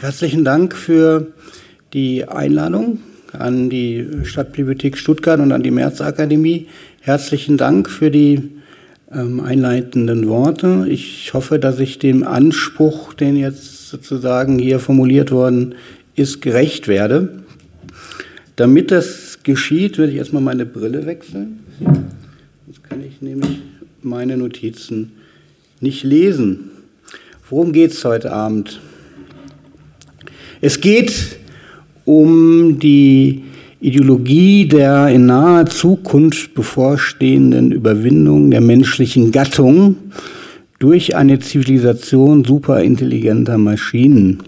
Herzlichen Dank für die Einladung an die Stadtbibliothek Stuttgart und an die Märzakademie. Herzlichen Dank für die ähm, einleitenden Worte. Ich hoffe, dass ich dem Anspruch, den jetzt sozusagen hier formuliert worden ist, gerecht werde. Damit das geschieht, würde ich erstmal meine Brille wechseln. Jetzt kann ich nämlich meine Notizen nicht lesen. Worum geht es heute Abend? Es geht um die Ideologie der in naher Zukunft bevorstehenden Überwindung der menschlichen Gattung durch eine Zivilisation superintelligenter Maschinen.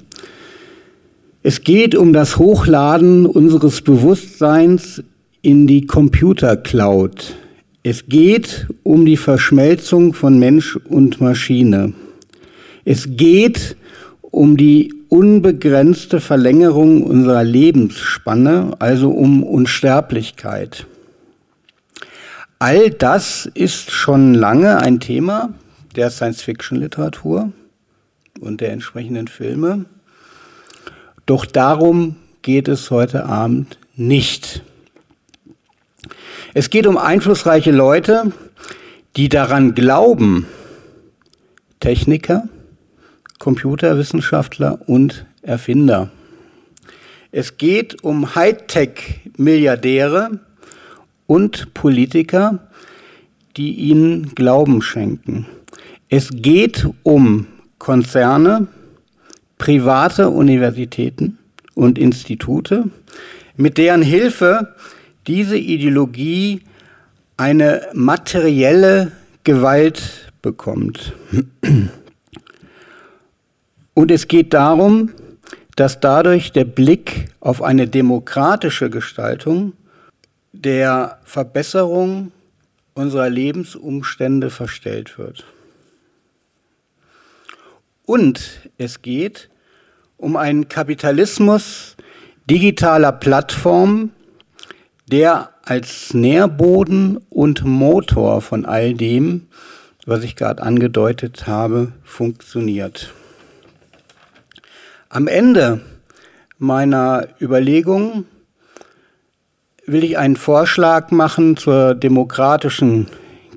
Es geht um das Hochladen unseres Bewusstseins in die Computer-Cloud. Es geht um die Verschmelzung von Mensch und Maschine. Es geht um die unbegrenzte Verlängerung unserer Lebensspanne, also um Unsterblichkeit. All das ist schon lange ein Thema der Science-Fiction-Literatur und der entsprechenden Filme. Doch darum geht es heute Abend nicht. Es geht um einflussreiche Leute, die daran glauben, Techniker, Computerwissenschaftler und Erfinder. Es geht um Hightech-Milliardäre und Politiker, die ihnen Glauben schenken. Es geht um Konzerne, private Universitäten und Institute, mit deren Hilfe diese Ideologie eine materielle Gewalt bekommt. Und es geht darum, dass dadurch der Blick auf eine demokratische Gestaltung der Verbesserung unserer Lebensumstände verstellt wird. Und es geht um einen Kapitalismus digitaler Plattformen, der als Nährboden und Motor von all dem, was ich gerade angedeutet habe, funktioniert. Am Ende meiner Überlegungen will ich einen Vorschlag machen zur demokratischen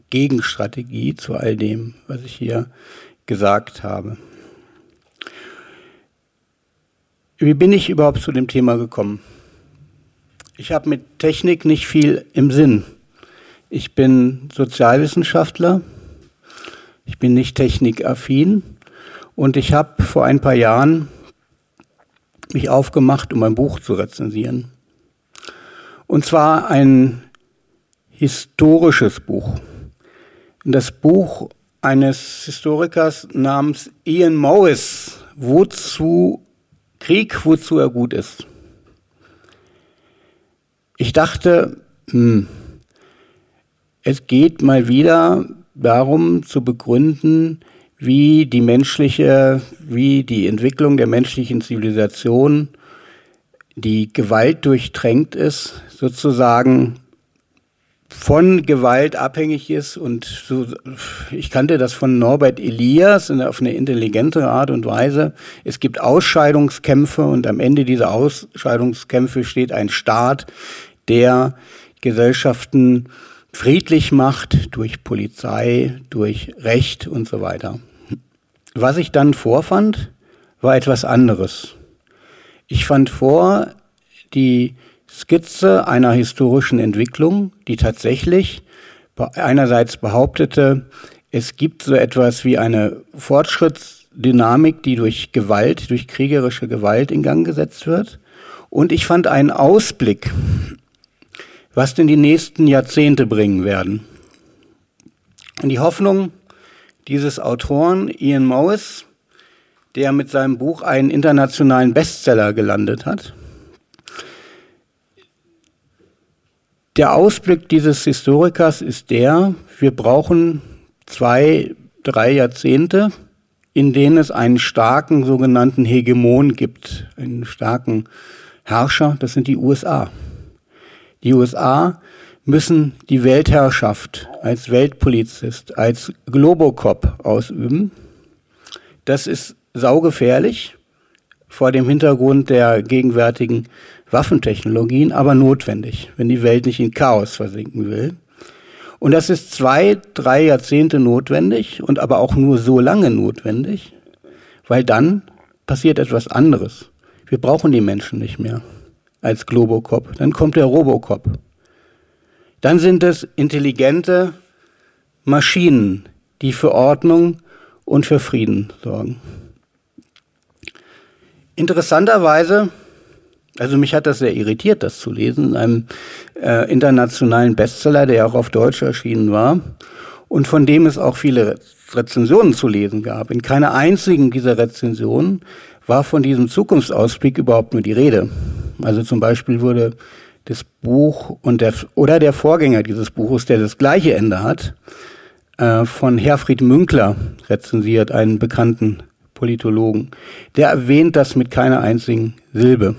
Gegenstrategie zu all dem, was ich hier gesagt habe. Wie bin ich überhaupt zu dem Thema gekommen? Ich habe mit Technik nicht viel im Sinn. Ich bin Sozialwissenschaftler, ich bin nicht technikaffin und ich habe vor ein paar Jahren mich aufgemacht, um ein Buch zu rezensieren. Und zwar ein historisches Buch. Das Buch eines Historikers namens Ian Morris, Wozu Krieg, wozu er gut ist. Ich dachte, hm, es geht mal wieder darum zu begründen, wie die menschliche, wie die Entwicklung der menschlichen Zivilisation, die Gewalt durchtränkt ist, sozusagen von Gewalt abhängig ist und so, ich kannte das von Norbert Elias auf eine intelligente Art und Weise. Es gibt Ausscheidungskämpfe und am Ende dieser Ausscheidungskämpfe steht ein Staat, der Gesellschaften friedlich macht durch Polizei, durch Recht und so weiter. Was ich dann vorfand, war etwas anderes. Ich fand vor die Skizze einer historischen Entwicklung, die tatsächlich einerseits behauptete, es gibt so etwas wie eine Fortschrittsdynamik, die durch Gewalt, durch kriegerische Gewalt in Gang gesetzt wird. Und ich fand einen Ausblick, was denn die nächsten Jahrzehnte bringen werden. Und die Hoffnung dieses Autoren, Ian Morris, der mit seinem Buch einen internationalen Bestseller gelandet hat. Der Ausblick dieses Historikers ist der, wir brauchen zwei, drei Jahrzehnte, in denen es einen starken sogenannten Hegemon gibt, einen starken Herrscher, das sind die USA. Die USA müssen die Weltherrschaft als Weltpolizist, als Globocop ausüben. Das ist saugefährlich, vor dem Hintergrund der gegenwärtigen Waffentechnologien aber notwendig, wenn die Welt nicht in Chaos versinken will. Und das ist zwei, drei Jahrzehnte notwendig und aber auch nur so lange notwendig, weil dann passiert etwas anderes. Wir brauchen die Menschen nicht mehr als Globocop. Dann kommt der Robocop. Dann sind es intelligente Maschinen, die für Ordnung und für Frieden sorgen. Interessanterweise, also mich hat das sehr irritiert, das zu lesen, in einem äh, internationalen Bestseller, der auch auf Deutsch erschienen war und von dem es auch viele Rezensionen zu lesen gab. In keiner einzigen dieser Rezensionen war von diesem Zukunftsausblick überhaupt nur die Rede. Also zum Beispiel wurde das Buch und der, oder der Vorgänger dieses Buches, der das gleiche Ende hat, äh, von Herfried Münkler rezensiert, einen bekannten Politologen. Der erwähnt das mit keiner einzigen Silbe.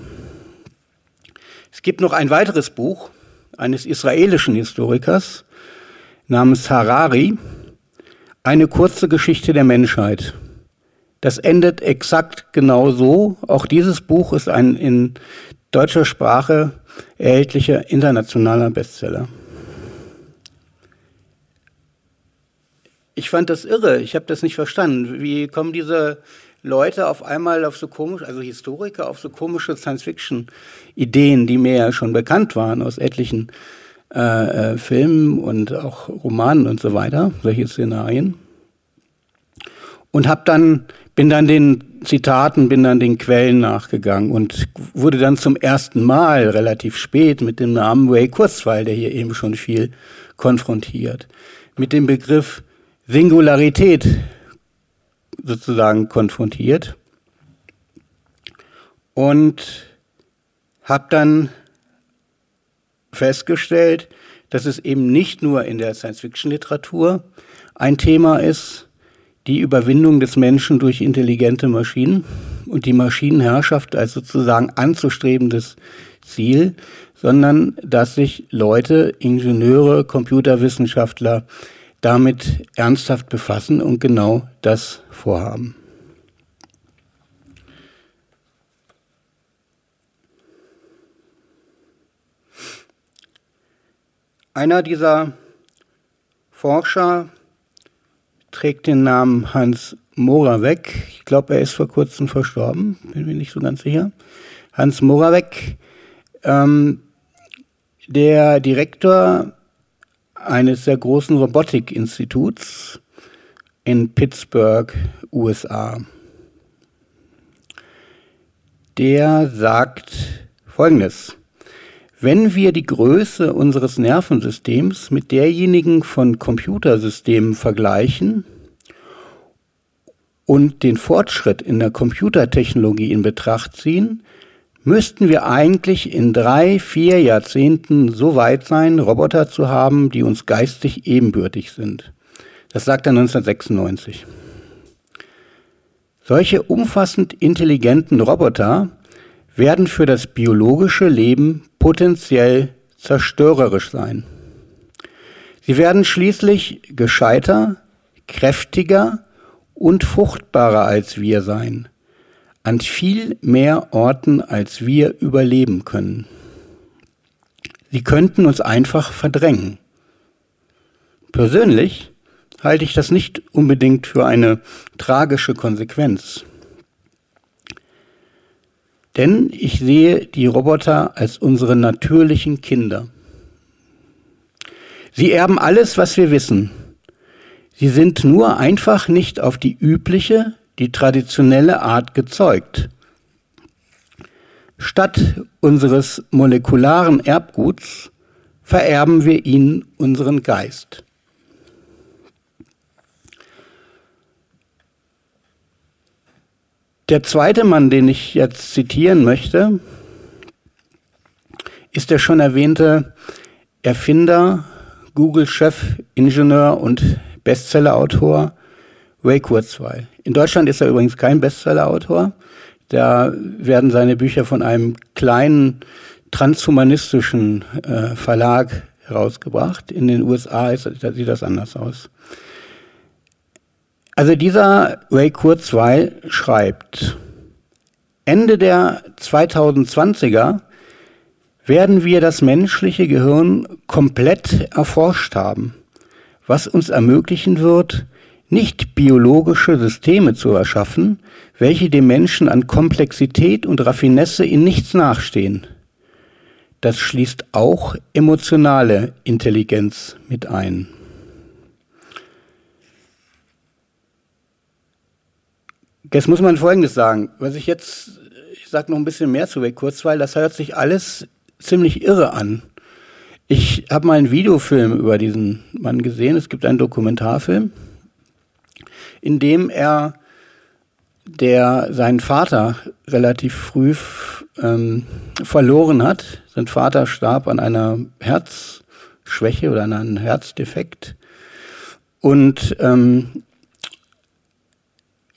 Es gibt noch ein weiteres Buch eines israelischen Historikers namens Harari, eine kurze Geschichte der Menschheit. Das endet exakt genau so. Auch dieses Buch ist ein in deutscher Sprache erhältlicher internationaler Bestseller. Ich fand das irre, ich habe das nicht verstanden. Wie kommen diese Leute auf einmal auf so komisch, also Historiker auf so komische Science-Fiction-Ideen, die mir ja schon bekannt waren aus etlichen äh, äh, Filmen und auch Romanen und so weiter, solche Szenarien. Und hab dann, bin dann den Zitaten, bin dann den Quellen nachgegangen und wurde dann zum ersten Mal relativ spät mit dem Namen Ray Kurzweil, der hier eben schon viel konfrontiert, mit dem Begriff Singularität sozusagen konfrontiert und habe dann festgestellt, dass es eben nicht nur in der Science-Fiction-Literatur ein Thema ist, die Überwindung des Menschen durch intelligente Maschinen und die Maschinenherrschaft als sozusagen anzustrebendes Ziel, sondern dass sich Leute, Ingenieure, Computerwissenschaftler damit ernsthaft befassen und genau das vorhaben. Einer dieser Forscher trägt den Namen Hans Moravec. Ich glaube, er ist vor kurzem verstorben, bin mir nicht so ganz sicher. Hans Moravec, ähm, der Direktor eines sehr großen Robotikinstituts in Pittsburgh, USA. Der sagt Folgendes. Wenn wir die Größe unseres Nervensystems mit derjenigen von Computersystemen vergleichen und den Fortschritt in der Computertechnologie in Betracht ziehen, müssten wir eigentlich in drei, vier Jahrzehnten so weit sein, Roboter zu haben, die uns geistig ebenbürtig sind. Das sagt er 1996. Solche umfassend intelligenten Roboter werden für das biologische Leben potenziell zerstörerisch sein. Sie werden schließlich gescheiter, kräftiger und fruchtbarer als wir sein an viel mehr Orten, als wir überleben können. Sie könnten uns einfach verdrängen. Persönlich halte ich das nicht unbedingt für eine tragische Konsequenz. Denn ich sehe die Roboter als unsere natürlichen Kinder. Sie erben alles, was wir wissen. Sie sind nur einfach nicht auf die übliche, die traditionelle Art gezeugt. Statt unseres molekularen Erbguts vererben wir ihnen unseren Geist. Der zweite Mann, den ich jetzt zitieren möchte, ist der schon erwähnte Erfinder, Google-Chef, Ingenieur und Bestsellerautor Ray Kurzweil. In Deutschland ist er übrigens kein Bestsellerautor. Da werden seine Bücher von einem kleinen transhumanistischen äh, Verlag herausgebracht. In den USA ist, da sieht das anders aus. Also dieser Ray Kurzweil schreibt, Ende der 2020er werden wir das menschliche Gehirn komplett erforscht haben, was uns ermöglichen wird, nicht biologische Systeme zu erschaffen, welche dem Menschen an Komplexität und Raffinesse in nichts nachstehen. Das schließt auch emotionale Intelligenz mit ein. Jetzt muss man Folgendes sagen. Was ich jetzt, ich sage noch ein bisschen mehr zu Weg Kurzweil, das hört sich alles ziemlich irre an. Ich habe mal einen Videofilm über diesen Mann gesehen. Es gibt einen Dokumentarfilm, in dem er, der seinen Vater relativ früh ähm, verloren hat. Sein Vater starb an einer Herzschwäche oder an einem Herzdefekt. Und ähm,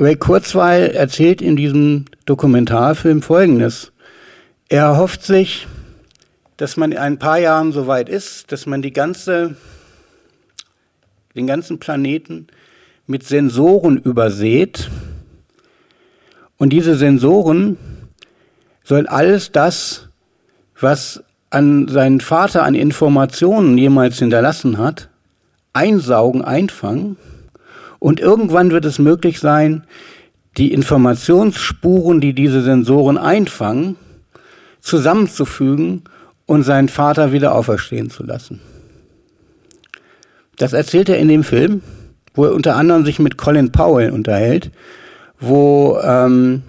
Ray Kurzweil erzählt in diesem Dokumentarfilm Folgendes. Er hofft sich, dass man in ein paar Jahren so weit ist, dass man die ganze, den ganzen Planeten mit Sensoren übersät. Und diese Sensoren sollen alles das, was an seinen Vater an Informationen jemals hinterlassen hat, einsaugen, einfangen. Und irgendwann wird es möglich sein, die Informationsspuren, die diese Sensoren einfangen, zusammenzufügen und seinen Vater wieder auferstehen zu lassen. Das erzählt er in dem Film, wo er unter anderem sich mit Colin Powell unterhält, wo ähm,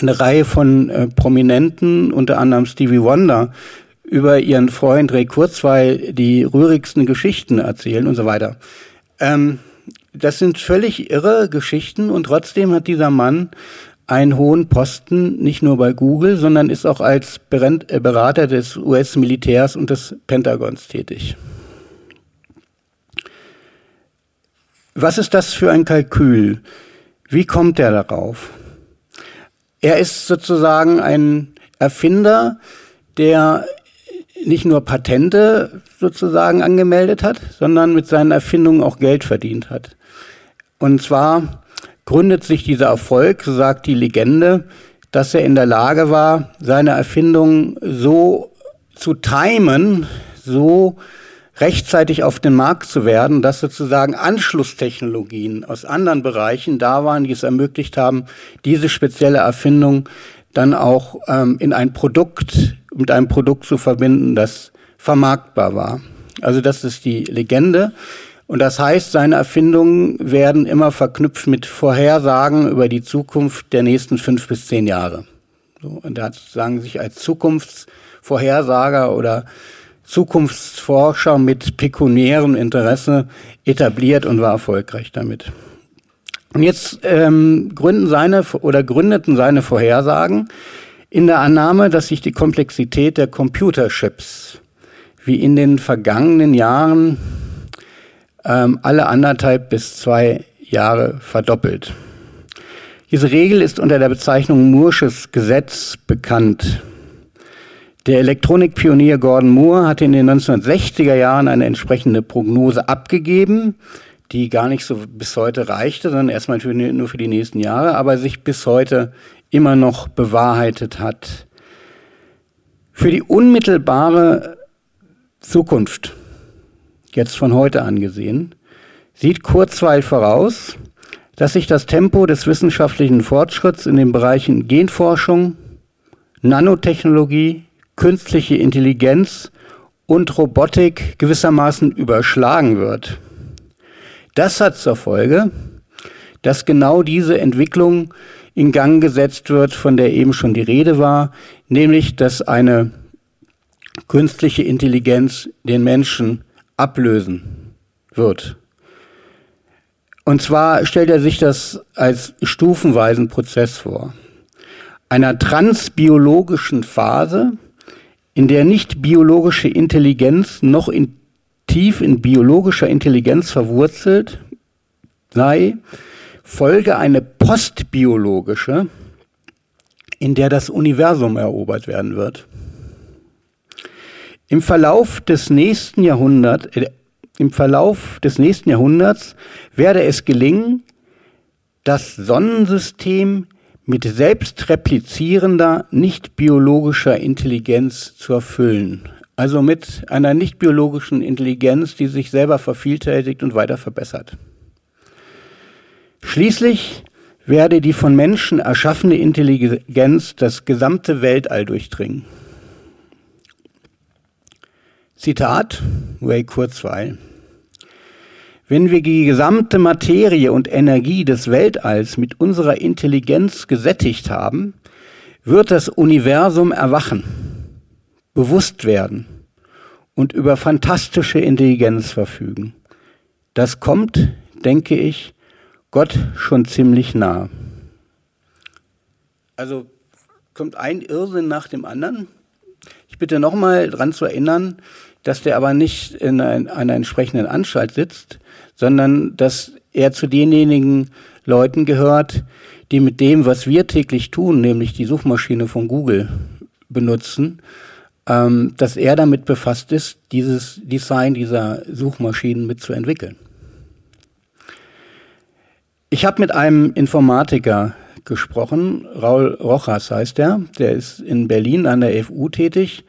eine Reihe von äh, Prominenten, unter anderem Stevie Wonder, über ihren Freund Ray Kurzweil die rührigsten Geschichten erzählen und so weiter. Ähm, das sind völlig irre Geschichten und trotzdem hat dieser Mann einen hohen Posten, nicht nur bei Google, sondern ist auch als äh, Berater des US-Militärs und des Pentagons tätig. Was ist das für ein Kalkül? Wie kommt er darauf? Er ist sozusagen ein Erfinder, der nicht nur Patente sozusagen angemeldet hat, sondern mit seinen Erfindungen auch Geld verdient hat. Und zwar gründet sich dieser Erfolg, sagt die Legende, dass er in der Lage war, seine Erfindung so zu timen, so rechtzeitig auf den Markt zu werden, dass sozusagen Anschlusstechnologien aus anderen Bereichen da waren, die es ermöglicht haben, diese spezielle Erfindung dann auch ähm, in ein Produkt, mit einem Produkt zu verbinden, das vermarktbar war. Also das ist die Legende. Und das heißt, seine Erfindungen werden immer verknüpft mit Vorhersagen über die Zukunft der nächsten fünf bis zehn Jahre. So, und er hat sozusagen sich als Zukunftsvorhersager oder Zukunftsforscher mit pekuniärem Interesse etabliert und war erfolgreich damit. Und jetzt ähm, gründen seine oder gründeten seine Vorhersagen in der Annahme, dass sich die Komplexität der Computerchips wie in den vergangenen Jahren ähm, alle anderthalb bis zwei Jahre verdoppelt. Diese Regel ist unter der Bezeichnung Moore'sches Gesetz bekannt. Der Elektronikpionier Gordon Moore hatte in den 1960er Jahren eine entsprechende Prognose abgegeben, die gar nicht so bis heute reichte, sondern erstmal für, nur für die nächsten Jahre, aber sich bis heute immer noch bewahrheitet hat. Für die unmittelbare Zukunft jetzt von heute angesehen, sieht Kurzweil voraus, dass sich das Tempo des wissenschaftlichen Fortschritts in den Bereichen Genforschung, Nanotechnologie, künstliche Intelligenz und Robotik gewissermaßen überschlagen wird. Das hat zur Folge, dass genau diese Entwicklung in Gang gesetzt wird, von der eben schon die Rede war, nämlich dass eine künstliche Intelligenz den Menschen ablösen wird. Und zwar stellt er sich das als stufenweisen Prozess vor. Einer transbiologischen Phase, in der nicht biologische Intelligenz noch in, tief in biologischer Intelligenz verwurzelt sei, folge eine postbiologische, in der das Universum erobert werden wird. Im Verlauf des nächsten Jahrhunderts, äh, im Verlauf des nächsten Jahrhunderts werde es gelingen, das Sonnensystem mit selbstreplizierender, nicht biologischer Intelligenz zu erfüllen. Also mit einer nicht biologischen Intelligenz, die sich selber vervielfältigt und weiter verbessert. Schließlich werde die von Menschen erschaffene Intelligenz das gesamte Weltall durchdringen. Zitat Ray Kurzweil. Wenn wir die gesamte Materie und Energie des Weltalls mit unserer Intelligenz gesättigt haben, wird das Universum erwachen, bewusst werden und über fantastische Intelligenz verfügen. Das kommt, denke ich, Gott schon ziemlich nah. Also kommt ein Irrsinn nach dem anderen. Ich bitte nochmal daran zu erinnern, dass der aber nicht in ein, einer entsprechenden Anstalt sitzt, sondern dass er zu denjenigen Leuten gehört, die mit dem, was wir täglich tun, nämlich die Suchmaschine von Google benutzen, ähm, dass er damit befasst ist, dieses Design dieser Suchmaschinen mitzuentwickeln. Ich habe mit einem Informatiker gesprochen, Raul Rojas heißt er, der ist in Berlin an der FU tätig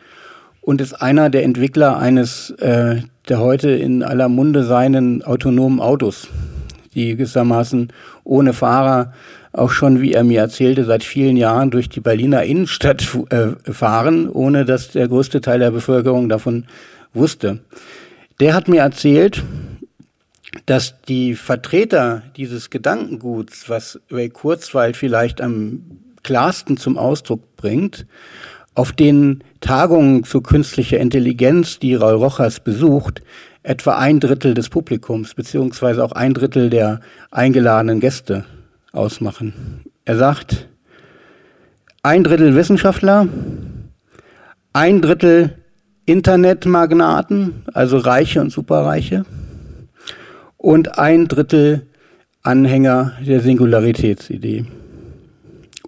und ist einer der Entwickler eines äh, der heute in aller Munde seinen autonomen Autos, die gewissermaßen ohne Fahrer auch schon, wie er mir erzählte, seit vielen Jahren durch die Berliner Innenstadt äh, fahren, ohne dass der größte Teil der Bevölkerung davon wusste. Der hat mir erzählt, dass die Vertreter dieses Gedankenguts, was Ray Kurzweil vielleicht am klarsten zum Ausdruck bringt, auf den Tagungen zu künstlicher Intelligenz, die Raul Rojas besucht, etwa ein Drittel des Publikums beziehungsweise auch ein Drittel der eingeladenen Gäste ausmachen. Er sagt, ein Drittel Wissenschaftler, ein Drittel Internetmagnaten, also Reiche und Superreiche, und ein Drittel Anhänger der Singularitätsidee.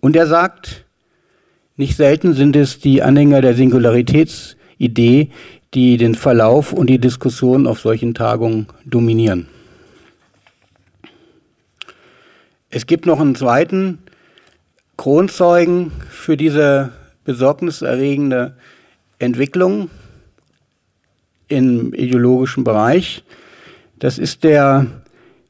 Und er sagt, nicht selten sind es die Anhänger der Singularitätsidee, die den Verlauf und die Diskussion auf solchen Tagungen dominieren. Es gibt noch einen zweiten Kronzeugen für diese besorgniserregende Entwicklung im ideologischen Bereich. Das ist der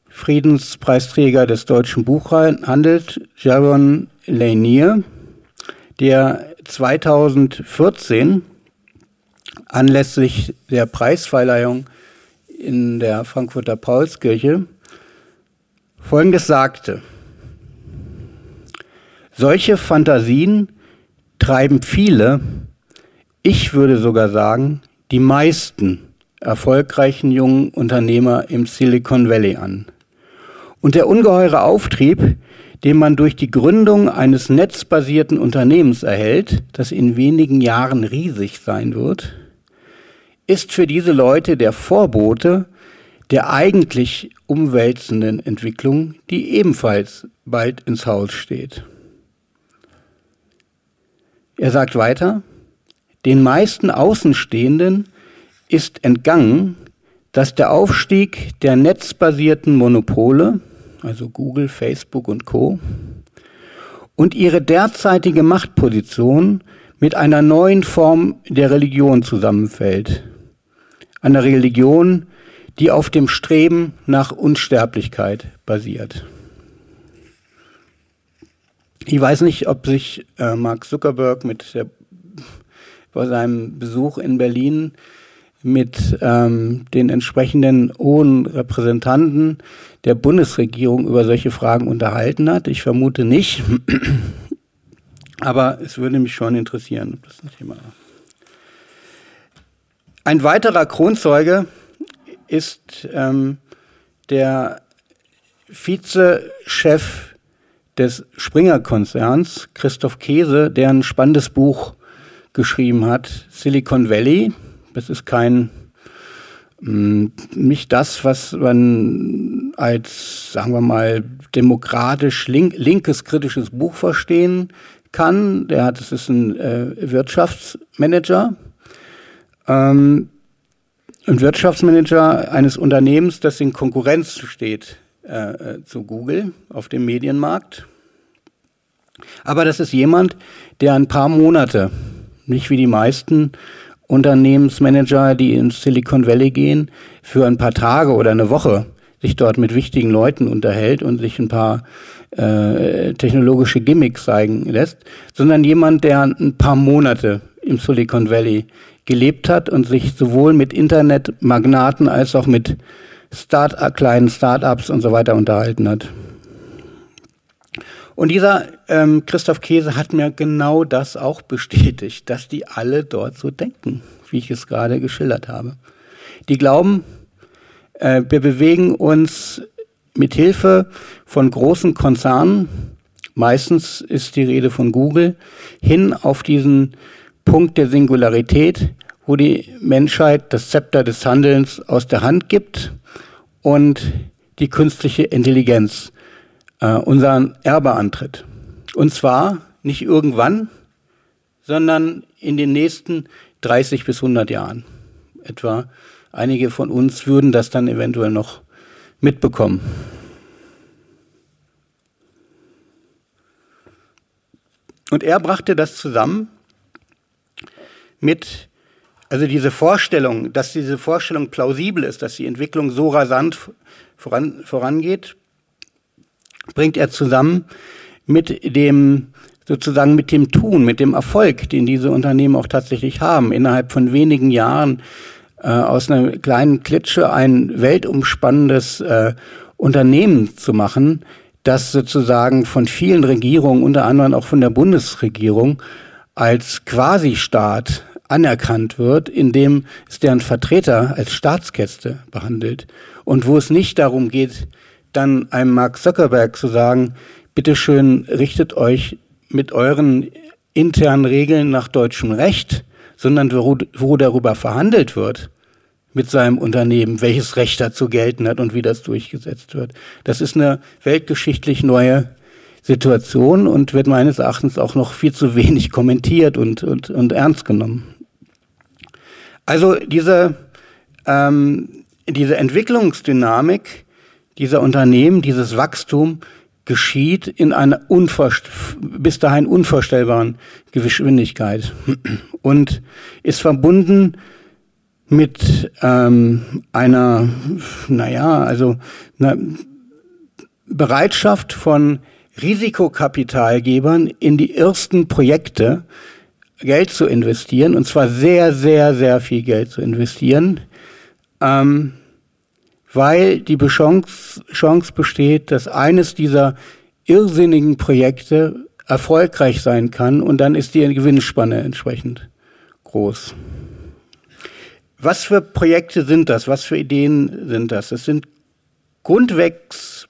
Friedenspreisträger des deutschen Buchhandels, Jaron Lanier der 2014 anlässlich der Preisverleihung in der Frankfurter Paulskirche Folgendes sagte. Solche Fantasien treiben viele, ich würde sogar sagen, die meisten erfolgreichen jungen Unternehmer im Silicon Valley an. Und der ungeheure Auftrieb, den man durch die Gründung eines netzbasierten Unternehmens erhält, das in wenigen Jahren riesig sein wird, ist für diese Leute der Vorbote der eigentlich umwälzenden Entwicklung, die ebenfalls bald ins Haus steht. Er sagt weiter, den meisten Außenstehenden ist entgangen, dass der Aufstieg der netzbasierten Monopole also Google, Facebook und Co. Und ihre derzeitige Machtposition mit einer neuen Form der Religion zusammenfällt. Einer Religion, die auf dem Streben nach Unsterblichkeit basiert. Ich weiß nicht, ob sich äh, Mark Zuckerberg mit der, bei seinem Besuch in Berlin mit ähm, den entsprechenden hohen Repräsentanten der Bundesregierung über solche Fragen unterhalten hat. Ich vermute nicht. Aber es würde mich schon interessieren, ob das ein Thema ist. Ein weiterer Kronzeuge ist ähm, der Vizechef des Springer-Konzerns, Christoph Käse, der ein spannendes Buch geschrieben hat, Silicon Valley. Das ist kein mm, nicht das, was man als, sagen wir mal, demokratisch link, linkes kritisches Buch verstehen kann. Der hat, es ist ein äh, Wirtschaftsmanager, ähm, ein Wirtschaftsmanager eines Unternehmens, das in Konkurrenz steht äh, äh zu Google auf dem Medienmarkt. Aber das ist jemand, der ein paar Monate, nicht wie die meisten Unternehmensmanager, die ins Silicon Valley gehen, für ein paar Tage oder eine Woche sich dort mit wichtigen Leuten unterhält und sich ein paar äh, technologische Gimmicks zeigen lässt, sondern jemand, der ein paar Monate im Silicon Valley gelebt hat und sich sowohl mit Internetmagnaten als auch mit Start kleinen Startups und so weiter unterhalten hat. Und dieser ähm, Christoph Käse hat mir genau das auch bestätigt, dass die alle dort so denken, wie ich es gerade geschildert habe. Die glauben, äh, wir bewegen uns mit Hilfe von großen Konzernen, meistens ist die Rede von Google, hin auf diesen Punkt der Singularität, wo die Menschheit das Zepter des Handelns aus der Hand gibt und die künstliche Intelligenz äh, unseren Erbe antritt. Und zwar nicht irgendwann, sondern in den nächsten 30 bis 100 Jahren etwa. Einige von uns würden das dann eventuell noch mitbekommen. Und er brachte das zusammen mit, also diese Vorstellung, dass diese Vorstellung plausibel ist, dass die Entwicklung so rasant voran, vorangeht, bringt er zusammen mit dem sozusagen mit dem Tun, mit dem Erfolg, den diese Unternehmen auch tatsächlich haben. Innerhalb von wenigen Jahren äh, aus einer kleinen Klitsche ein weltumspannendes äh, Unternehmen zu machen, das sozusagen von vielen Regierungen, unter anderem auch von der Bundesregierung, als Quasi-Staat anerkannt wird, indem es deren Vertreter als Staatskäste behandelt. Und wo es nicht darum geht, dann einem Mark Zuckerberg zu sagen, bitteschön richtet euch mit euren internen Regeln nach deutschem Recht, sondern wo, wo darüber verhandelt wird mit seinem Unternehmen, welches Recht dazu gelten hat und wie das durchgesetzt wird. Das ist eine weltgeschichtlich neue Situation und wird meines Erachtens auch noch viel zu wenig kommentiert und, und, und ernst genommen. Also diese, ähm, diese Entwicklungsdynamik dieser Unternehmen, dieses Wachstum geschieht in einer bis dahin unvorstellbaren Geschwindigkeit und ist verbunden mit ähm, einer, naja, also einer Bereitschaft von Risikokapitalgebern in die ersten Projekte Geld zu investieren, und zwar sehr, sehr, sehr viel Geld zu investieren, ähm, weil die Chance, Chance besteht, dass eines dieser irrsinnigen Projekte erfolgreich sein kann und dann ist die Gewinnspanne entsprechend groß. Was für Projekte sind das? Was für Ideen sind das? Es sind grundwegs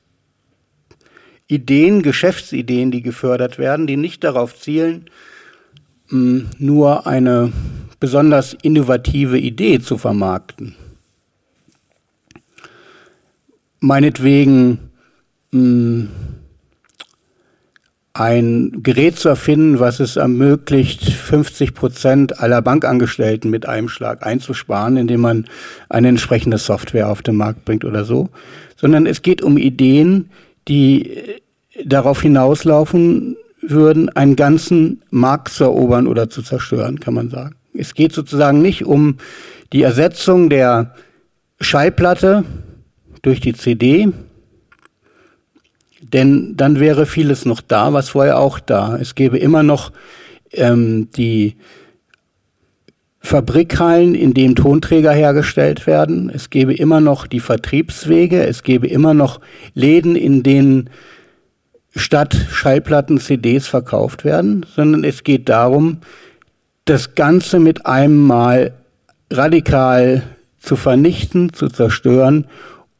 Ideen, Geschäftsideen, die gefördert werden, die nicht darauf zielen, nur eine besonders innovative Idee zu vermarkten. Meinetwegen ein Gerät zu erfinden, was es ermöglicht, 50 Prozent aller Bankangestellten mit einem Schlag einzusparen, indem man eine entsprechende Software auf den Markt bringt oder so, sondern es geht um Ideen, die darauf hinauslaufen würden, einen ganzen Markt zu erobern oder zu zerstören, kann man sagen. Es geht sozusagen nicht um die Ersetzung der Schallplatte durch die CD, denn dann wäre vieles noch da, was vorher auch da. Es gäbe immer noch ähm, die Fabrikhallen, in denen Tonträger hergestellt werden. Es gäbe immer noch die Vertriebswege. Es gäbe immer noch Läden, in denen statt Schallplatten CDs verkauft werden, sondern es geht darum, das Ganze mit einem Mal radikal zu vernichten, zu zerstören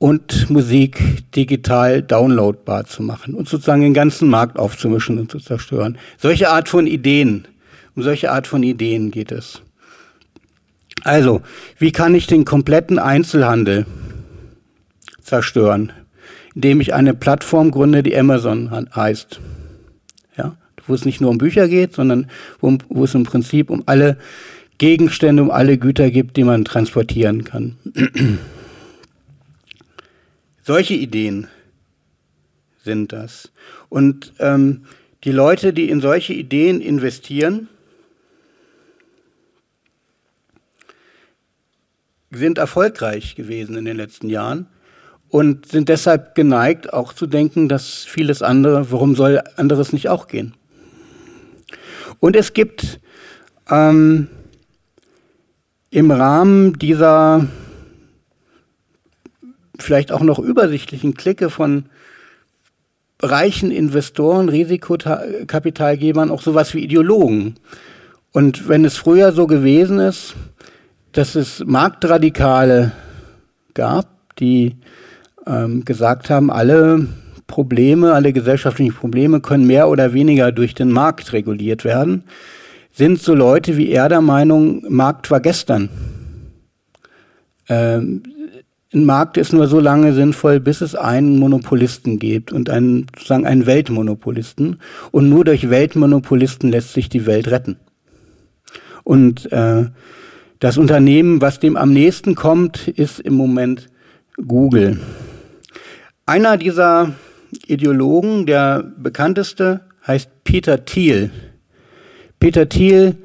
und Musik digital downloadbar zu machen und sozusagen den ganzen Markt aufzumischen und zu zerstören. Solche Art von Ideen, um solche Art von Ideen geht es. Also, wie kann ich den kompletten Einzelhandel zerstören? Indem ich eine Plattform gründe, die Amazon heißt. Ja, wo es nicht nur um Bücher geht, sondern wo, wo es im Prinzip um alle Gegenstände, um alle Güter gibt, die man transportieren kann. Solche Ideen sind das. Und ähm, Die Leute, die in solche Ideen investieren, sind erfolgreich gewesen in den letzten Jahren und sind deshalb geneigt, auch zu denken, dass vieles andere, warum soll anderes nicht auch gehen? Und es gibt ähm, im Rahmen dieser vielleicht auch noch übersichtlichen Clique von reichen Investoren, Risikokapitalgebern auch sowas wie Ideologen. Und wenn es früher so gewesen ist, dass es Marktradikale gab, die ähm, gesagt haben, alle Probleme, alle gesellschaftlichen Probleme können mehr oder weniger durch den Markt reguliert werden, sind so Leute wie er der Meinung, Markt war gestern. Ähm, ein Markt ist nur so lange sinnvoll, bis es einen Monopolisten gibt und einen, sozusagen einen Weltmonopolisten. Und nur durch Weltmonopolisten lässt sich die Welt retten. Und äh, das Unternehmen, was dem am nächsten kommt, ist im Moment Google. Einer dieser Ideologen, der bekannteste, heißt Peter Thiel. Peter Thiel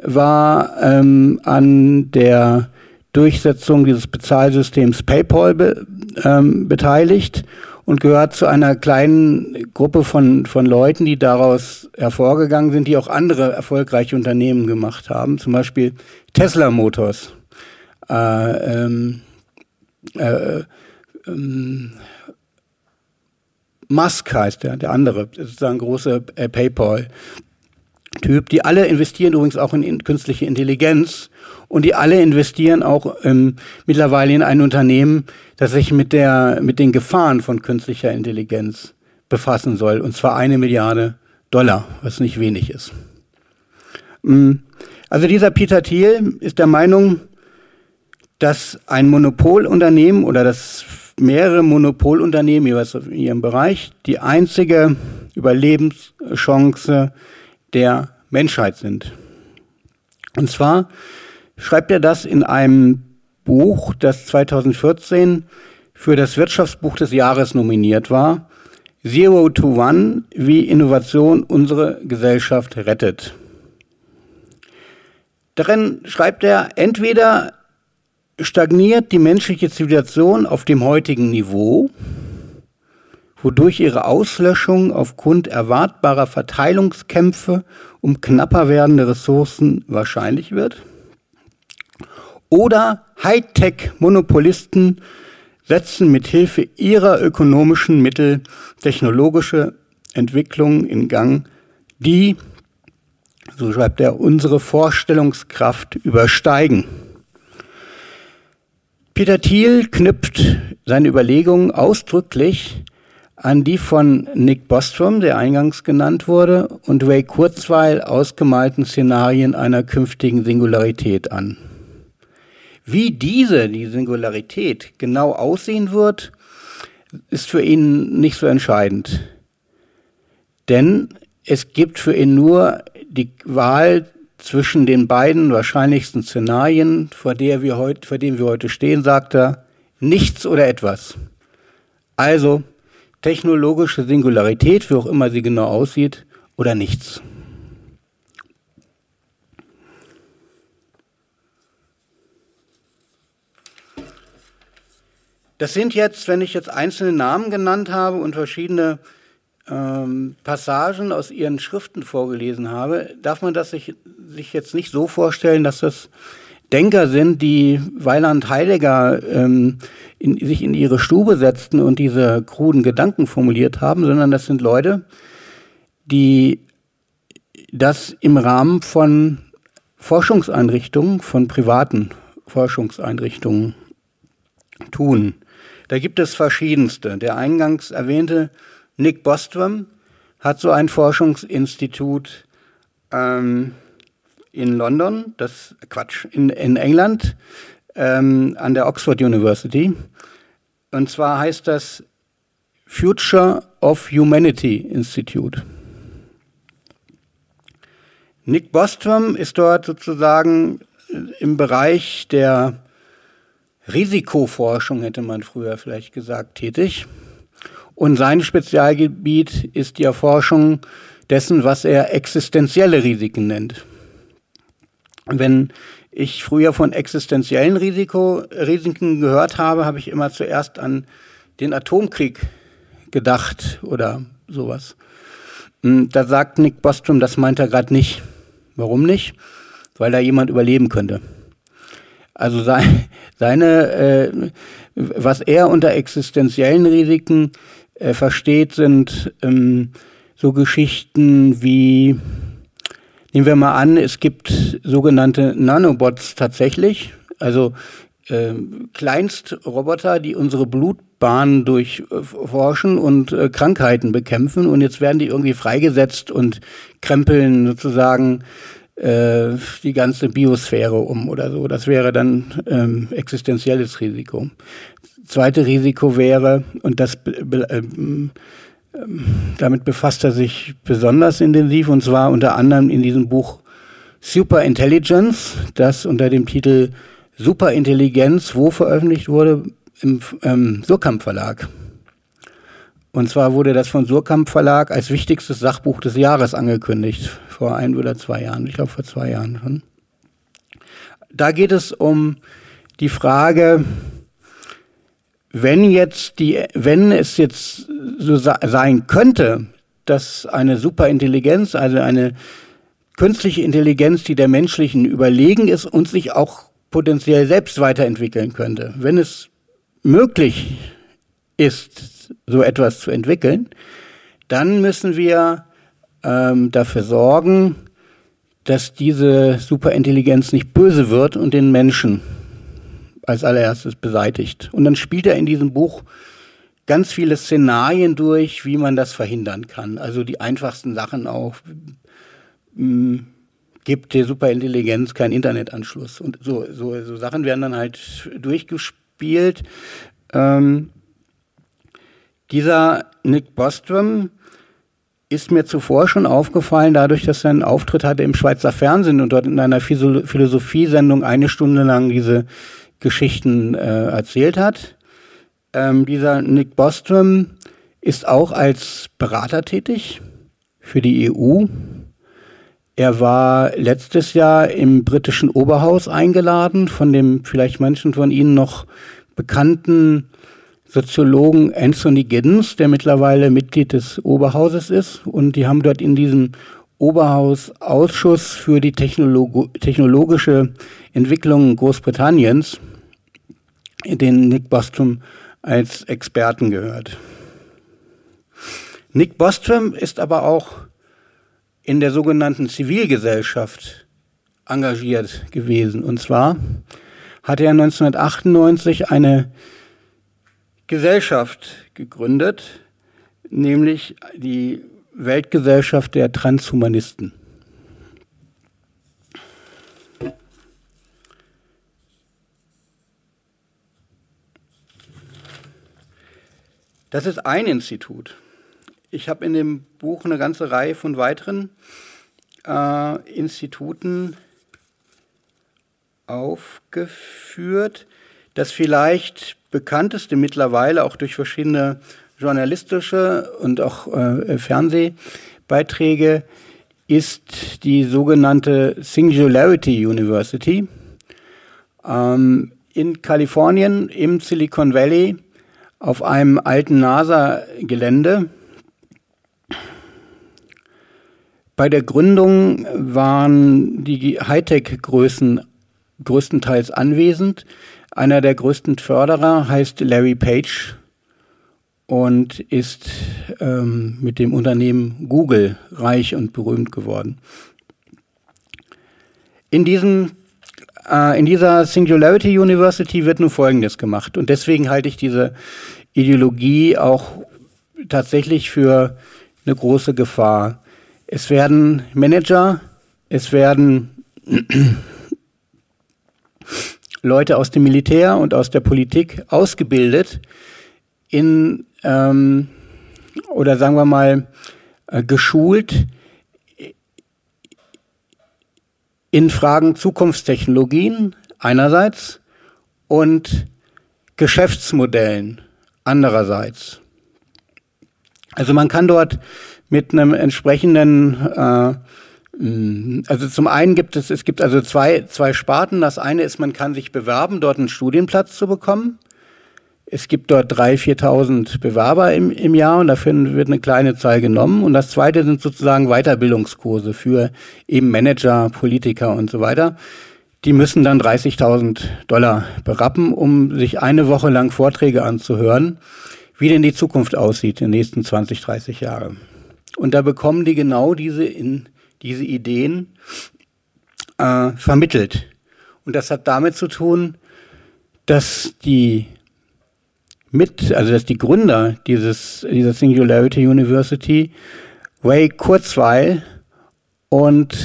war ähm, an der Durchsetzung dieses Bezahlsystems PayPal be, ähm, beteiligt und gehört zu einer kleinen Gruppe von, von Leuten, die daraus hervorgegangen sind, die auch andere erfolgreiche Unternehmen gemacht haben, zum Beispiel Tesla Motors. Äh, ähm, äh, ähm, Musk heißt der, der andere, sozusagen große äh, PayPal-Typ. Die alle investieren übrigens auch in, in künstliche Intelligenz und die alle investieren auch ähm, mittlerweile in ein Unternehmen, das sich mit, der, mit den Gefahren von künstlicher Intelligenz befassen soll. Und zwar eine Milliarde Dollar, was nicht wenig ist. Mm, also dieser Peter Thiel ist der Meinung, dass ein Monopolunternehmen oder dass mehrere Monopolunternehmen jeweils in ihrem Bereich die einzige Überlebenschance der Menschheit sind. Und zwar schreibt er das in einem Buch, das 2014 für das Wirtschaftsbuch des Jahres nominiert war. Zero to One, wie Innovation unsere Gesellschaft rettet. Darin schreibt er, entweder stagniert die menschliche Zivilisation auf dem heutigen Niveau, wodurch ihre Auslöschung aufgrund erwartbarer Verteilungskämpfe um knapper werdende Ressourcen wahrscheinlich wird, oder Hightech-Monopolisten setzen mit Hilfe ihrer ökonomischen Mittel technologische Entwicklungen in Gang, die, so schreibt er, unsere Vorstellungskraft übersteigen. Peter Thiel knüpft seine Überlegungen ausdrücklich an die von Nick Bostrom, der eingangs genannt wurde, und Ray Kurzweil ausgemalten Szenarien einer künftigen Singularität an. Wie diese, die Singularität, genau aussehen wird, ist für ihn nicht so entscheidend. Denn es gibt für ihn nur die Wahl zwischen den beiden wahrscheinlichsten Szenarien, vor, der wir heut, vor denen wir heute stehen, sagt er, nichts oder etwas. Also technologische Singularität, wie auch immer sie genau aussieht, oder nichts. Das sind jetzt, wenn ich jetzt einzelne Namen genannt habe und verschiedene ähm, Passagen aus ihren Schriften vorgelesen habe, darf man das sich, sich jetzt nicht so vorstellen, dass das Denker sind, die Weiland Heidegger ähm, in, sich in ihre Stube setzten und diese kruden Gedanken formuliert haben, sondern das sind Leute, die das im Rahmen von Forschungseinrichtungen, von privaten Forschungseinrichtungen tun. Da gibt es verschiedenste. Der eingangs erwähnte Nick Bostrom hat so ein Forschungsinstitut ähm, in London, das Quatsch, in, in England, ähm, an der Oxford University. Und zwar heißt das Future of Humanity Institute. Nick Bostrom ist dort sozusagen im Bereich der Risikoforschung, hätte man früher vielleicht gesagt, tätig. Und sein Spezialgebiet ist die Erforschung dessen, was er existenzielle Risiken nennt. Wenn ich früher von existenziellen Risiko, Risiken gehört habe, habe ich immer zuerst an den Atomkrieg gedacht oder sowas. Hm, da sagt Nick Bostrom, das meint er gerade nicht. Warum nicht? Weil da jemand überleben könnte. Also sein, seine, äh, was er unter existenziellen Risiken äh, versteht, sind ähm, so Geschichten wie, nehmen wir mal an, es gibt sogenannte Nanobots tatsächlich, also äh, Kleinstroboter, die unsere Blutbahn durchforschen und äh, Krankheiten bekämpfen und jetzt werden die irgendwie freigesetzt und krempeln sozusagen äh, die ganze Biosphäre um oder so. Das wäre dann ähm, existenzielles Risiko. Zweite Risiko wäre, und das ähm, damit befasst er sich besonders intensiv, und zwar unter anderem in diesem Buch Superintelligence, das unter dem Titel Superintelligenz, wo veröffentlicht wurde, im ähm, Surkamp Verlag. Und zwar wurde das von Surkamp Verlag als wichtigstes Sachbuch des Jahres angekündigt, vor ein oder zwei Jahren, ich glaube vor zwei Jahren schon. Da geht es um die Frage, wenn jetzt die, wenn es jetzt so sein könnte, dass eine Superintelligenz, also eine künstliche Intelligenz, die der menschlichen überlegen ist und sich auch potenziell selbst weiterentwickeln könnte, wenn es möglich ist, so etwas zu entwickeln, dann müssen wir ähm, dafür sorgen, dass diese Superintelligenz nicht böse wird und den Menschen als allererstes beseitigt. Und dann spielt er in diesem Buch ganz viele Szenarien durch, wie man das verhindern kann. Also die einfachsten Sachen auch. Mh, gibt der Superintelligenz keinen Internetanschluss. Und so, so, so Sachen werden dann halt durchgespielt. Ähm, dieser Nick Bostrom ist mir zuvor schon aufgefallen, dadurch, dass er einen Auftritt hatte im Schweizer Fernsehen und dort in einer Philosophiesendung eine Stunde lang diese Geschichten äh, erzählt hat. Ähm, dieser Nick Bostrom ist auch als Berater tätig für die EU. Er war letztes Jahr im britischen Oberhaus eingeladen von dem vielleicht manchen von Ihnen noch bekannten Soziologen Anthony Giddens, der mittlerweile Mitglied des Oberhauses ist. Und die haben dort in diesem Oberhausausschuss für die Technolog technologische Entwicklung Großbritanniens den Nick Bostrom als Experten gehört. Nick Bostrom ist aber auch in der sogenannten Zivilgesellschaft engagiert gewesen. Und zwar hat er 1998 eine Gesellschaft gegründet, nämlich die Weltgesellschaft der Transhumanisten. Das ist ein Institut. Ich habe in dem Buch eine ganze Reihe von weiteren äh, Instituten aufgeführt. Das vielleicht bekannteste mittlerweile auch durch verschiedene journalistische und auch äh, Fernsehbeiträge ist die sogenannte Singularity University ähm, in Kalifornien im Silicon Valley auf einem alten NASA-Gelände. Bei der Gründung waren die Hightech-Größen größtenteils anwesend. Einer der größten Förderer heißt Larry Page und ist ähm, mit dem Unternehmen Google reich und berühmt geworden. In diesem äh, in dieser Singularity University wird nun Folgendes gemacht. Und deswegen halte ich diese Ideologie auch tatsächlich für eine große Gefahr. Es werden Manager, es werden Leute aus dem Militär und aus der Politik ausgebildet in, ähm, oder sagen wir mal, äh, geschult in Fragen Zukunftstechnologien einerseits und Geschäftsmodellen andererseits. Also man kann dort mit einem entsprechenden äh, also zum einen gibt es, es gibt also zwei, zwei Sparten. Das eine ist, man kann sich bewerben, dort einen Studienplatz zu bekommen. Es gibt dort 3.000, 4.000 Bewerber im, im Jahr und dafür wird eine kleine Zahl genommen. Und das zweite sind sozusagen Weiterbildungskurse für eben Manager, Politiker und so weiter. Die müssen dann 30.000 Dollar berappen, um sich eine Woche lang Vorträge anzuhören, wie denn die Zukunft aussieht in den nächsten 20, 30 Jahre. Und da bekommen die genau diese, in, diese Ideen äh, vermittelt. Und das hat damit zu tun, dass die mit, also dass die Gründer dieses, dieser Singularity University, Ray Kurzweil und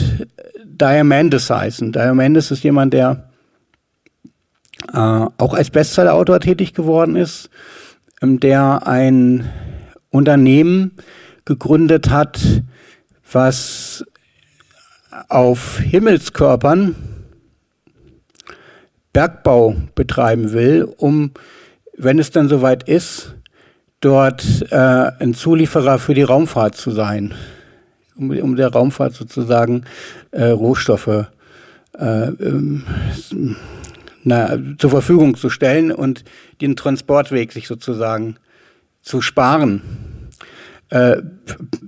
Diamandis heißen. Diamandis ist jemand, der äh, auch als Bestseller-Autor tätig geworden ist, ähm, der ein Unternehmen gegründet hat, was auf Himmelskörpern Bergbau betreiben will, um, wenn es dann soweit ist, dort äh, ein Zulieferer für die Raumfahrt zu sein, um, um der Raumfahrt sozusagen äh, Rohstoffe äh, ähm, na, zur Verfügung zu stellen und den Transportweg sich sozusagen zu sparen. Äh,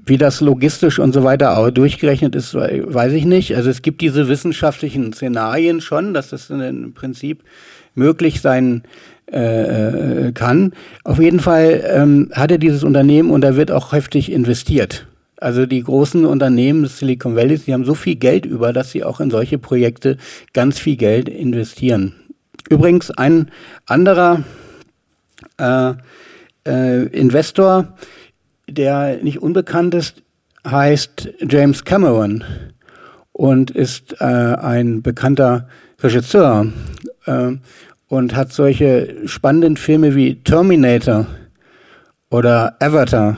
wie das logistisch und so weiter auch durchgerechnet ist, weiß ich nicht. Also es gibt diese wissenschaftlichen Szenarien schon, dass das im Prinzip möglich sein äh, kann. Auf jeden Fall ähm, hat er dieses Unternehmen und da wird auch heftig investiert. Also die großen Unternehmen des Silicon Valley, die haben so viel Geld über, dass sie auch in solche Projekte ganz viel Geld investieren. Übrigens ein anderer äh, äh, Investor, der nicht unbekannt ist, heißt James Cameron und ist äh, ein bekannter Regisseur äh, und hat solche spannenden Filme wie Terminator oder Avatar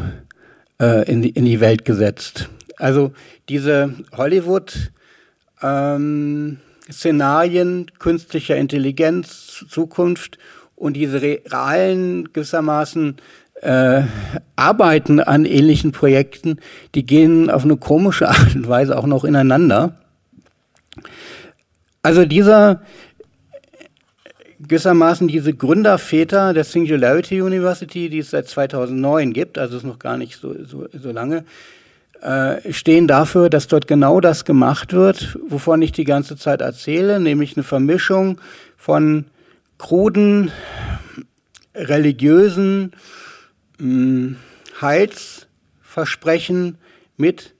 äh, in, die, in die Welt gesetzt. Also diese Hollywood ähm, Szenarien künstlicher Intelligenz, Zukunft und diese realen gewissermaßen äh, Arbeiten an ähnlichen Projekten, die gehen auf eine komische Art und Weise auch noch ineinander. Also dieser gewissermaßen diese Gründerväter der Singularity University, die es seit 2009 gibt, also ist noch gar nicht so, so, so lange, äh, stehen dafür, dass dort genau das gemacht wird, wovon ich die ganze Zeit erzähle, nämlich eine Vermischung von kruden, religiösen mh, hm, Heilsversprechen mit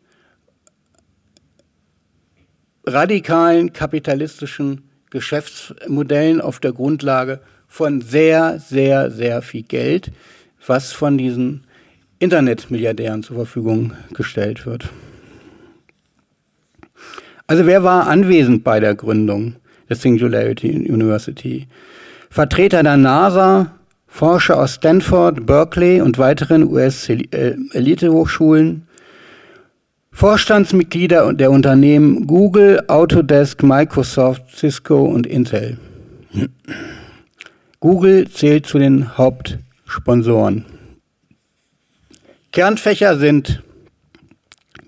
radikalen kapitalistischen Geschäftsmodellen auf der Grundlage von sehr, sehr, sehr viel Geld, was von diesen Internetmilliardären zur Verfügung gestellt wird. Also wer war anwesend bei der Gründung der Singularity University? Vertreter der NASA, Forscher aus Stanford, Berkeley und weiteren US-Elite-Hochschulen, Vorstandsmitglieder der Unternehmen Google, Autodesk, Microsoft, Cisco und Intel. Google zählt zu den Hauptsponsoren. Kernfächer sind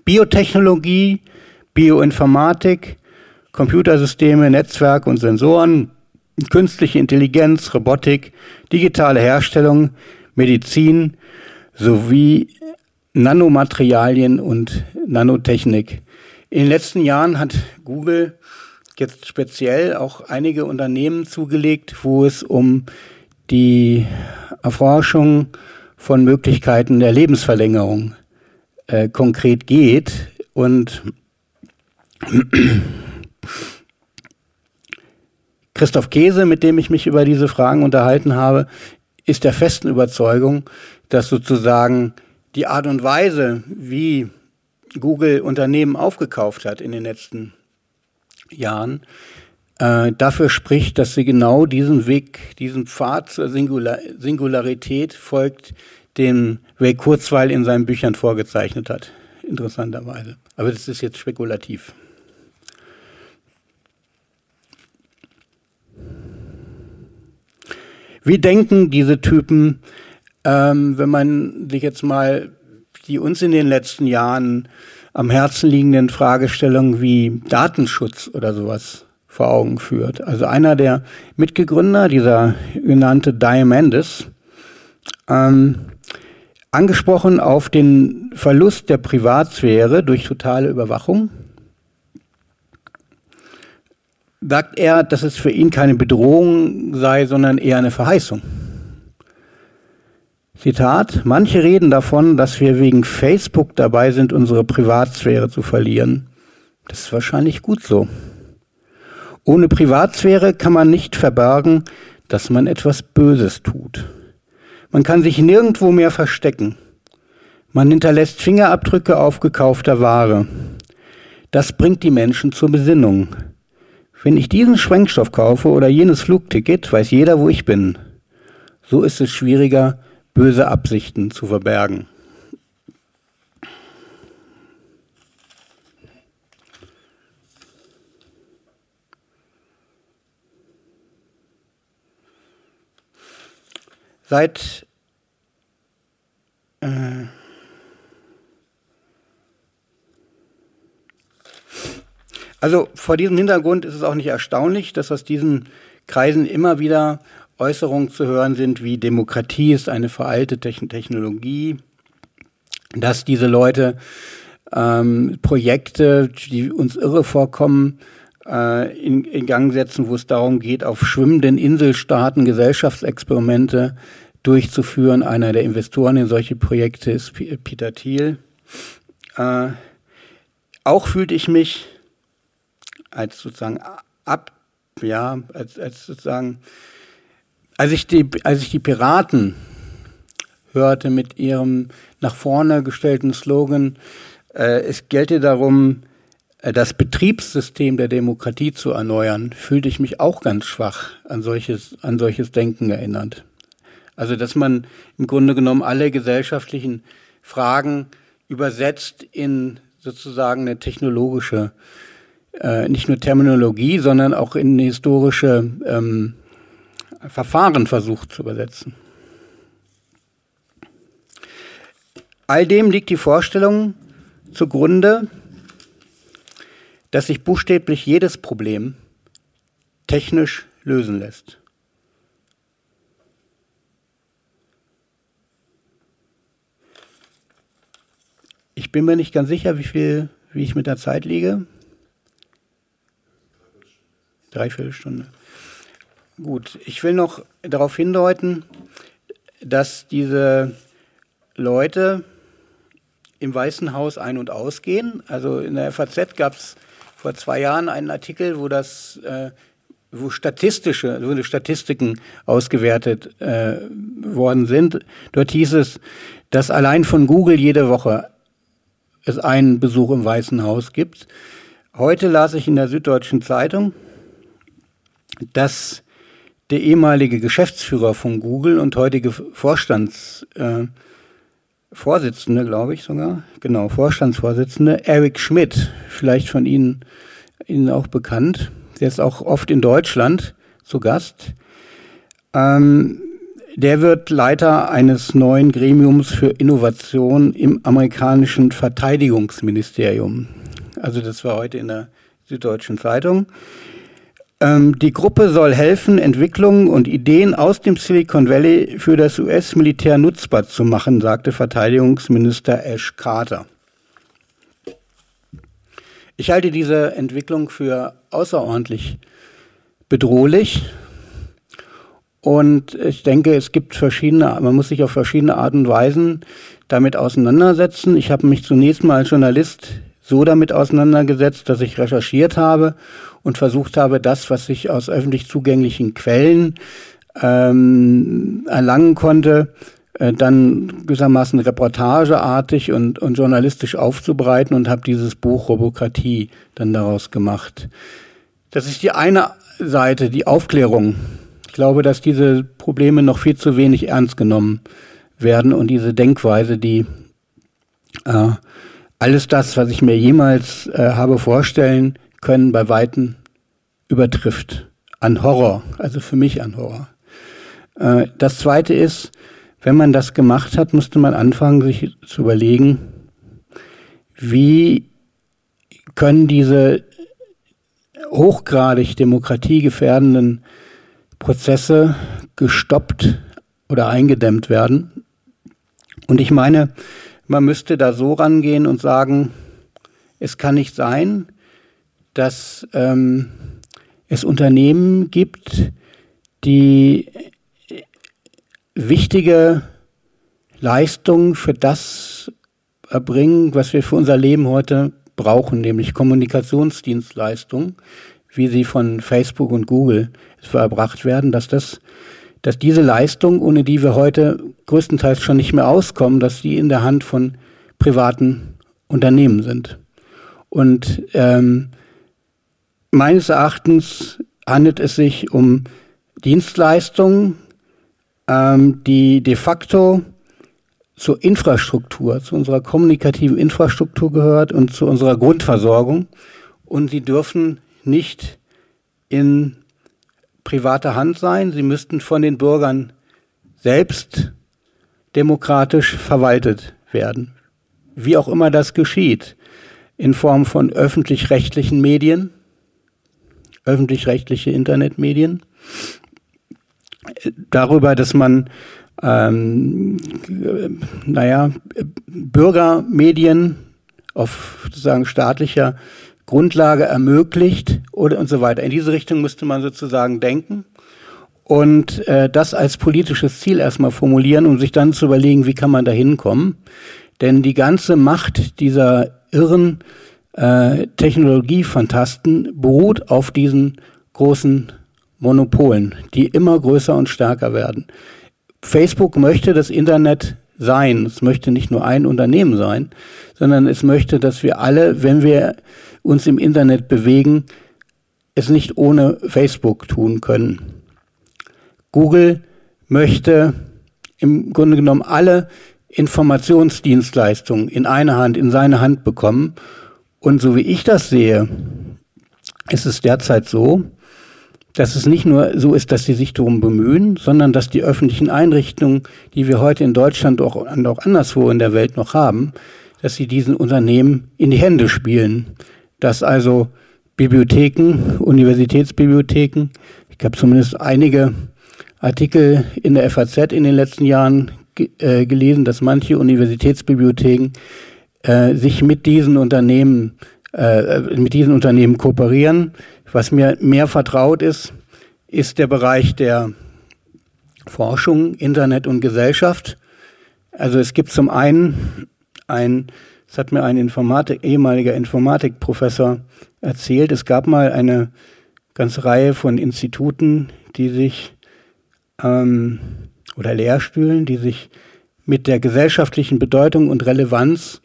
Biotechnologie, Bioinformatik, Computersysteme, Netzwerke und Sensoren, künstliche Intelligenz, Robotik, digitale Herstellung, Medizin sowie Nanomaterialien und Nanotechnik. In den letzten Jahren hat Google jetzt speziell auch einige Unternehmen zugelegt, wo es um die Erforschung von Möglichkeiten der Lebensverlängerung äh, konkret geht. Und Christoph Käse, mit dem ich mich über diese Fragen unterhalten habe, ist der festen Überzeugung, dass sozusagen die Art und Weise, wie Google Unternehmen aufgekauft hat in den letzten Jahren, äh, dafür spricht, dass sie genau diesen Weg, diesen Pfad zur Singular Singularität folgt, den Ray Kurzweil in seinen Büchern vorgezeichnet hat. Interessanterweise. Aber das ist jetzt spekulativ. Wie denken diese Typen ähm, wenn man sich jetzt mal die uns in den letzten Jahren am Herzen liegenden Fragestellungen wie Datenschutz oder sowas vor Augen führt. Also einer der Mitgegründer, dieser genannte Diamandis, ähm, angesprochen auf den Verlust der Privatsphäre durch totale Überwachung, sagt er, dass es für ihn keine Bedrohung sei, sondern eher eine Verheißung. Zitat, manche reden davon, dass wir wegen Facebook dabei sind, unsere Privatsphäre zu verlieren. Das ist wahrscheinlich gut so. Ohne Privatsphäre kann man nicht verbergen, dass man etwas Böses tut. Man kann sich nirgendwo mehr verstecken. Man hinterlässt Fingerabdrücke auf gekaufter Ware. Das bringt die Menschen zur Besinnung. Wenn ich diesen Sprengstoff kaufe oder jenes Flugticket, weiß jeder, wo ich bin. So ist es schwieriger, böse Absichten zu verbergen. Seit äh, also vor diesem Hintergrund ist es auch nicht erstaunlich, dass aus diesen Kreisen immer wieder Äußerungen zu hören sind, wie Demokratie ist eine veraltete Technologie, dass diese Leute ähm, Projekte, die uns irre vorkommen, äh, in, in Gang setzen, wo es darum geht, auf schwimmenden Inselstaaten Gesellschaftsexperimente durchzuführen. Einer der Investoren in solche Projekte ist Peter Thiel. Äh, auch fühlte ich mich als sozusagen ab, ja, als, als sozusagen als ich die, als ich die Piraten hörte mit ihrem nach vorne gestellten Slogan, äh, es gelte darum, äh, das Betriebssystem der Demokratie zu erneuern, fühlte ich mich auch ganz schwach an solches, an solches Denken erinnert. Also, dass man im Grunde genommen alle gesellschaftlichen Fragen übersetzt in sozusagen eine technologische, äh, nicht nur Terminologie, sondern auch in historische ähm, Verfahren versucht zu übersetzen. All dem liegt die Vorstellung zugrunde, dass sich buchstäblich jedes Problem technisch lösen lässt. Ich bin mir nicht ganz sicher, wie viel, wie ich mit der Zeit liege. Dreiviertel Stunde. Gut, ich will noch darauf hindeuten, dass diese Leute im Weißen Haus ein- und ausgehen. Also in der FAZ gab es vor zwei Jahren einen Artikel, wo das, äh, wo statistische, wo Statistiken ausgewertet äh, worden sind. Dort hieß es, dass allein von Google jede Woche es einen Besuch im Weißen Haus gibt. Heute las ich in der Süddeutschen Zeitung, dass der ehemalige Geschäftsführer von Google und heutige Vorstandsvorsitzende, äh, glaube ich sogar, genau, Vorstandsvorsitzende, Eric Schmidt, vielleicht von Ihnen, Ihnen auch bekannt. Der ist auch oft in Deutschland zu Gast. Ähm, der wird Leiter eines neuen Gremiums für Innovation im amerikanischen Verteidigungsministerium. Also das war heute in der Süddeutschen Zeitung. Ähm, die Gruppe soll helfen, Entwicklungen und Ideen aus dem Silicon Valley für das US-Militär nutzbar zu machen, sagte Verteidigungsminister Ash Carter. Ich halte diese Entwicklung für außerordentlich bedrohlich. Und ich denke, es gibt verschiedene, man muss sich auf verschiedene Art und Weisen damit auseinandersetzen. Ich habe mich zunächst mal als Journalist so damit auseinandergesetzt, dass ich recherchiert habe und versucht habe, das, was ich aus öffentlich zugänglichen Quellen ähm, erlangen konnte, äh, dann gewissermaßen reportageartig und, und journalistisch aufzubreiten und habe dieses Buch Robokratie dann daraus gemacht. Das ist die eine Seite, die Aufklärung. Ich glaube, dass diese Probleme noch viel zu wenig ernst genommen werden und diese Denkweise, die äh, alles das, was ich mir jemals äh, habe vorstellen können, bei Weitem übertrifft an Horror, also für mich an Horror. Äh, das Zweite ist, wenn man das gemacht hat, musste man anfangen, sich zu überlegen, wie können diese hochgradig demokratiegefährdenden Prozesse gestoppt oder eingedämmt werden. Und ich meine, man müsste da so rangehen und sagen, es kann nicht sein, dass ähm, es Unternehmen gibt, die wichtige Leistungen für das erbringen, was wir für unser Leben heute brauchen, nämlich Kommunikationsdienstleistungen, wie sie von Facebook und Google verbracht werden, dass das, dass diese Leistung, ohne die wir heute größtenteils schon nicht mehr auskommen, dass die in der Hand von privaten Unternehmen sind. Und ähm, meines Erachtens handelt es sich um Dienstleistungen, ähm, die de facto zur Infrastruktur, zu unserer kommunikativen Infrastruktur gehört und zu unserer Grundversorgung. Und sie dürfen nicht in privater Hand sein. Sie müssten von den Bürgern selbst demokratisch verwaltet werden. Wie auch immer das geschieht, in Form von öffentlich-rechtlichen Medien, öffentlich-rechtliche Internetmedien, darüber, dass man ähm, naja, Bürgermedien auf sozusagen staatlicher Grundlage ermöglicht oder und so weiter. In diese Richtung müsste man sozusagen denken und äh, das als politisches Ziel erstmal formulieren, um sich dann zu überlegen, wie kann man da hinkommen. Denn die ganze Macht dieser irren äh, Technologiefantasten beruht auf diesen großen Monopolen, die immer größer und stärker werden. Facebook möchte das Internet sein. Es möchte nicht nur ein Unternehmen sein, sondern es möchte, dass wir alle, wenn wir uns im Internet bewegen, es nicht ohne Facebook tun können. Google möchte im Grunde genommen alle Informationsdienstleistungen in eine Hand, in seine Hand bekommen. Und so wie ich das sehe, ist es derzeit so, dass es nicht nur so ist, dass sie sich darum bemühen, sondern dass die öffentlichen Einrichtungen, die wir heute in Deutschland und auch anderswo in der Welt noch haben, dass sie diesen Unternehmen in die Hände spielen. Dass also Bibliotheken, Universitätsbibliotheken, ich habe zumindest einige Artikel in der FAZ in den letzten Jahren äh, gelesen, dass manche Universitätsbibliotheken äh, sich mit diesen Unternehmen äh, mit diesen Unternehmen kooperieren. Was mir mehr vertraut ist, ist der Bereich der Forschung, Internet und Gesellschaft. Also es gibt zum einen ein, das hat mir ein Informatik, ehemaliger Informatikprofessor erzählt, es gab mal eine ganze Reihe von Instituten, die sich ähm, oder Lehrstühlen, die sich mit der gesellschaftlichen Bedeutung und Relevanz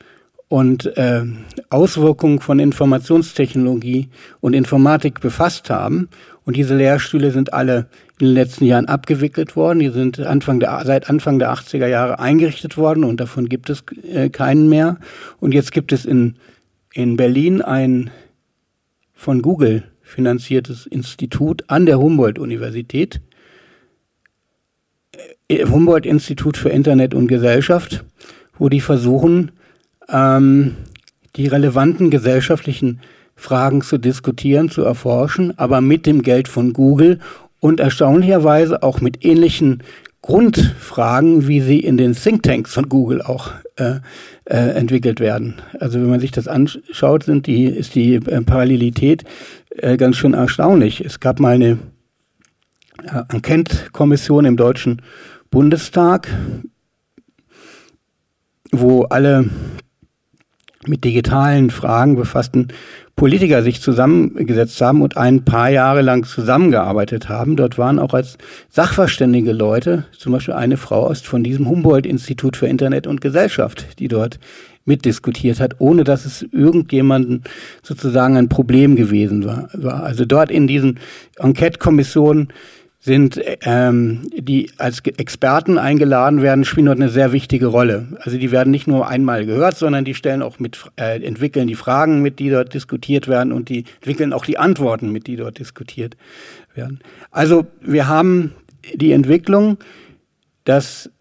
und äh, Auswirkungen von Informationstechnologie und Informatik befasst haben. Und diese Lehrstühle sind alle in den letzten Jahren abgewickelt worden. Die sind Anfang der, seit Anfang der 80er Jahre eingerichtet worden und davon gibt es äh, keinen mehr. Und jetzt gibt es in, in Berlin ein von Google finanziertes Institut an der Humboldt-Universität, äh, Humboldt-Institut für Internet und Gesellschaft, wo die versuchen, ähm, die relevanten gesellschaftlichen Fragen zu diskutieren, zu erforschen, aber mit dem Geld von Google und erstaunlicherweise auch mit ähnlichen Grundfragen, wie sie in den Thinktanks von Google auch äh, äh, entwickelt werden. Also wenn man sich das anschaut, sind die, ist die äh, Parallelität äh, ganz schön erstaunlich. Es gab mal eine äh, Enquete-Kommission im Deutschen Bundestag, wo alle mit digitalen Fragen befassten Politiker sich zusammengesetzt haben und ein paar Jahre lang zusammengearbeitet haben. Dort waren auch als Sachverständige Leute, zum Beispiel eine Frau aus von diesem Humboldt-Institut für Internet und Gesellschaft, die dort mitdiskutiert hat, ohne dass es irgendjemanden sozusagen ein Problem gewesen war. Also dort in diesen Enquete-Kommissionen sind, ähm, die als Experten eingeladen werden, spielen dort eine sehr wichtige Rolle. Also die werden nicht nur einmal gehört, sondern die stellen auch mit, äh, entwickeln die Fragen mit, die dort diskutiert werden und die entwickeln auch die Antworten mit, die dort diskutiert werden. Also wir haben die Entwicklung, dass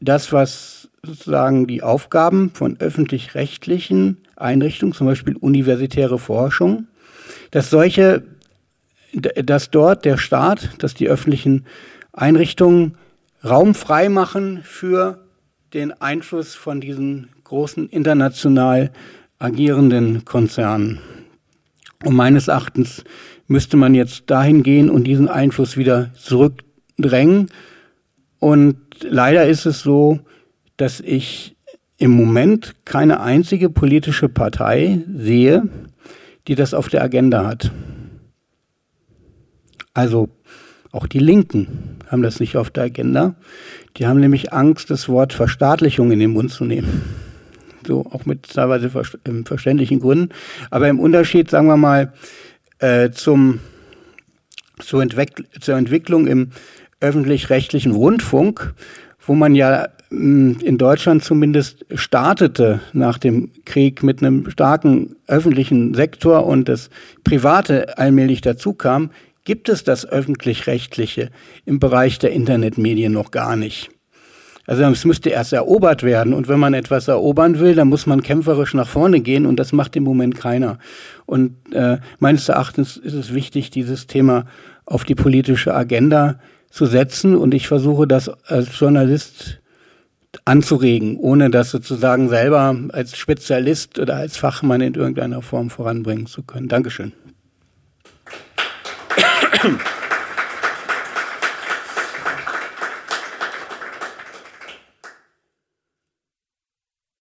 das, was sozusagen die Aufgaben von öffentlich-rechtlichen Einrichtungen, zum Beispiel universitäre Forschung, dass solche, dass dort der Staat, dass die öffentlichen Einrichtungen Raum frei machen für den Einfluss von diesen großen international agierenden Konzernen. Und meines Erachtens müsste man jetzt dahin gehen und diesen Einfluss wieder zurückdrängen. Und leider ist es so, dass ich im Moment keine einzige politische Partei sehe, die das auf der Agenda hat. Also auch die Linken haben das nicht auf der Agenda. Die haben nämlich Angst, das Wort Verstaatlichung in den Mund zu nehmen. So auch mit teilweise verständlichen Gründen. Aber im Unterschied, sagen wir mal, äh, zum, zur, Entwick zur Entwicklung im öffentlich-rechtlichen Rundfunk, wo man ja hm, in Deutschland zumindest startete nach dem Krieg mit einem starken öffentlichen Sektor und das Private allmählich dazukam, gibt es das öffentlich-rechtliche im Bereich der Internetmedien noch gar nicht. Also es müsste erst erobert werden. Und wenn man etwas erobern will, dann muss man kämpferisch nach vorne gehen und das macht im Moment keiner. Und äh, meines Erachtens ist es wichtig, dieses Thema auf die politische Agenda zu setzen. Und ich versuche das als Journalist anzuregen, ohne das sozusagen selber als Spezialist oder als Fachmann in irgendeiner Form voranbringen zu können. Dankeschön. Merci.